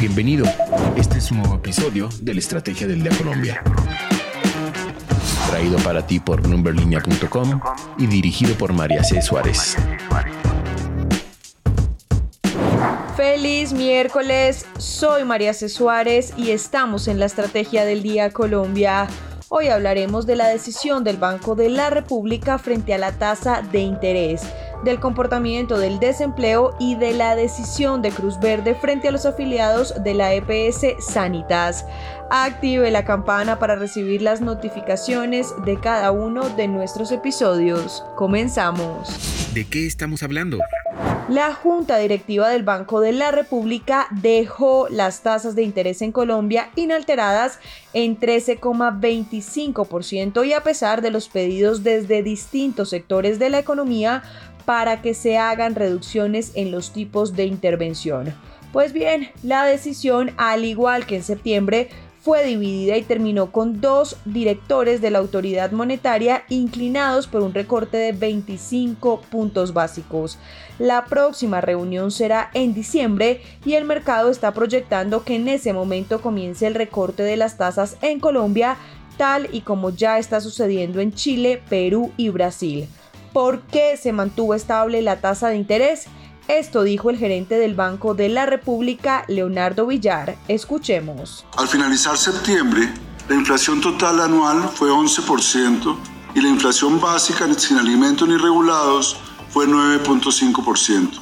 Bienvenido. Este es un nuevo episodio de la Estrategia del Día Colombia. Traído para ti por numberlinea.com y dirigido por María C. Suárez. Feliz miércoles, soy María C. Suárez y estamos en la Estrategia del Día Colombia. Hoy hablaremos de la decisión del Banco de la República frente a la tasa de interés del comportamiento del desempleo y de la decisión de Cruz Verde frente a los afiliados de la EPS Sanitas. Active la campana para recibir las notificaciones de cada uno de nuestros episodios. Comenzamos. ¿De qué estamos hablando? La Junta Directiva del Banco de la República dejó las tasas de interés en Colombia inalteradas en 13,25% y a pesar de los pedidos desde distintos sectores de la economía para que se hagan reducciones en los tipos de intervención. Pues bien, la decisión, al igual que en septiembre, fue dividida y terminó con dos directores de la autoridad monetaria inclinados por un recorte de 25 puntos básicos. La próxima reunión será en diciembre y el mercado está proyectando que en ese momento comience el recorte de las tasas en Colombia, tal y como ya está sucediendo en Chile, Perú y Brasil. ¿Por qué se mantuvo estable la tasa de interés? Esto dijo el gerente del Banco de la República, Leonardo Villar. Escuchemos. Al finalizar septiembre, la inflación total anual fue 11% y la inflación básica sin alimentos ni regulados fue 9.5%.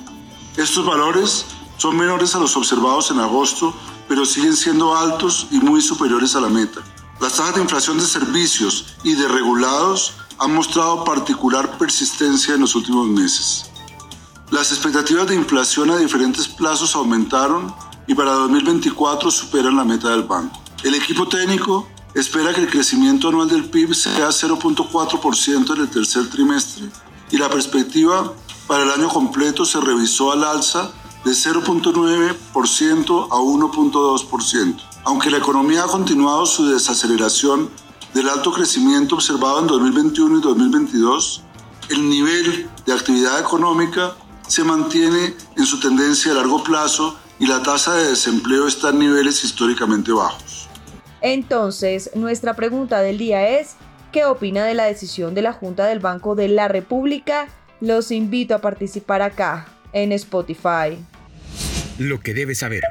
Estos valores son menores a los observados en agosto, pero siguen siendo altos y muy superiores a la meta. Las tasas de inflación de servicios y de regulados han mostrado particular persistencia en los últimos meses. Las expectativas de inflación a diferentes plazos aumentaron y para 2024 superan la meta del banco. El equipo técnico espera que el crecimiento anual del PIB sea 0.4% en el tercer trimestre y la perspectiva para el año completo se revisó al alza de 0.9% a 1.2%. Aunque la economía ha continuado su desaceleración del alto crecimiento observado en 2021 y 2022, el nivel de actividad económica se mantiene en su tendencia a largo plazo y la tasa de desempleo está en niveles históricamente bajos. Entonces, nuestra pregunta del día es, ¿qué opina de la decisión de la Junta del Banco de la República? Los invito a participar acá, en Spotify. Lo que debes saber.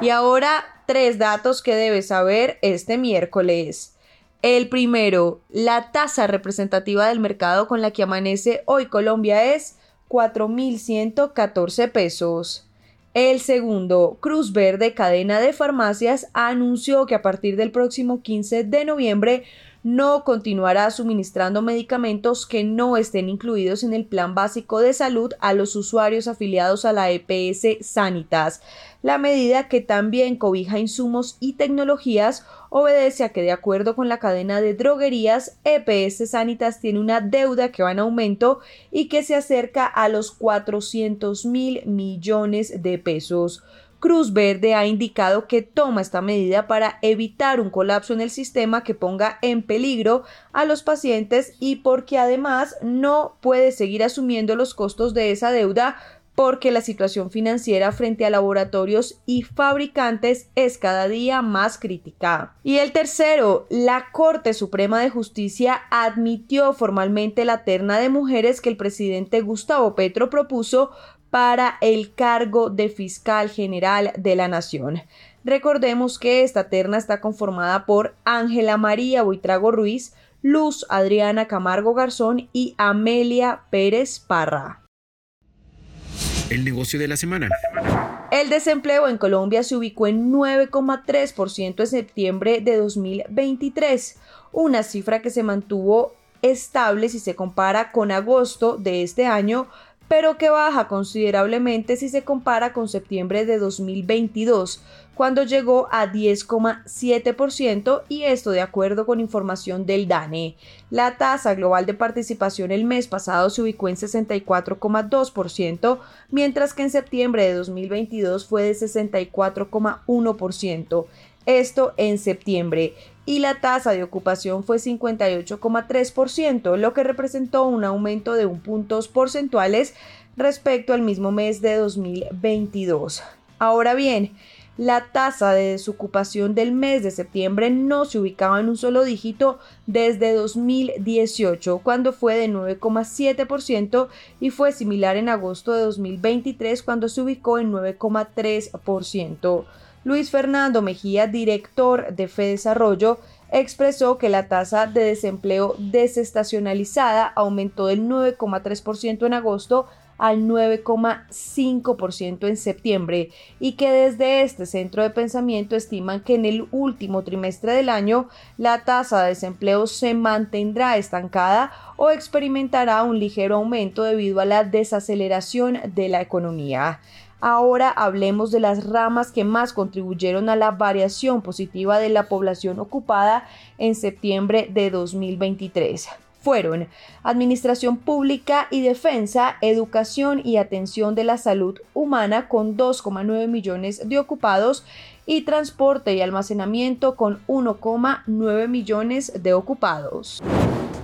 Y ahora, tres datos que debes saber este miércoles. El primero, la tasa representativa del mercado con la que amanece hoy Colombia es 4.114 pesos. El segundo, Cruz Verde, cadena de farmacias, anunció que a partir del próximo 15 de noviembre no continuará suministrando medicamentos que no estén incluidos en el plan básico de salud a los usuarios afiliados a la EPS Sanitas. La medida que también cobija insumos y tecnologías obedece a que de acuerdo con la cadena de droguerías, EPS Sanitas tiene una deuda que va en aumento y que se acerca a los 400 mil millones de pesos. Cruz Verde ha indicado que toma esta medida para evitar un colapso en el sistema que ponga en peligro a los pacientes y porque además no puede seguir asumiendo los costos de esa deuda porque la situación financiera frente a laboratorios y fabricantes es cada día más crítica. Y el tercero, la Corte Suprema de Justicia admitió formalmente la terna de mujeres que el presidente Gustavo Petro propuso para el cargo de fiscal general de la Nación. Recordemos que esta terna está conformada por Ángela María Buitrago Ruiz, Luz Adriana Camargo Garzón y Amelia Pérez Parra. El negocio de la semana. El desempleo en Colombia se ubicó en 9,3% en septiembre de 2023, una cifra que se mantuvo estable si se compara con agosto de este año, pero que baja considerablemente si se compara con septiembre de 2022, cuando llegó a 10,7% y esto de acuerdo con información del DANE. La tasa global de participación el mes pasado se ubicó en 64,2%, mientras que en septiembre de 2022 fue de 64,1%. Esto en septiembre y la tasa de ocupación fue 58,3%, lo que representó un aumento de un puntos porcentuales respecto al mismo mes de 2022. Ahora bien, la tasa de desocupación del mes de septiembre no se ubicaba en un solo dígito desde 2018, cuando fue de 9,7% y fue similar en agosto de 2023, cuando se ubicó en 9,3%. Luis Fernando Mejía, director de FEDesarrollo, expresó que la tasa de desempleo desestacionalizada aumentó del 9,3% en agosto al 9,5% en septiembre y que desde este centro de pensamiento estiman que en el último trimestre del año la tasa de desempleo se mantendrá estancada o experimentará un ligero aumento debido a la desaceleración de la economía. Ahora hablemos de las ramas que más contribuyeron a la variación positiva de la población ocupada en septiembre de 2023 fueron Administración Pública y Defensa, Educación y Atención de la Salud Humana con 2,9 millones de ocupados y Transporte y Almacenamiento con 1,9 millones de ocupados.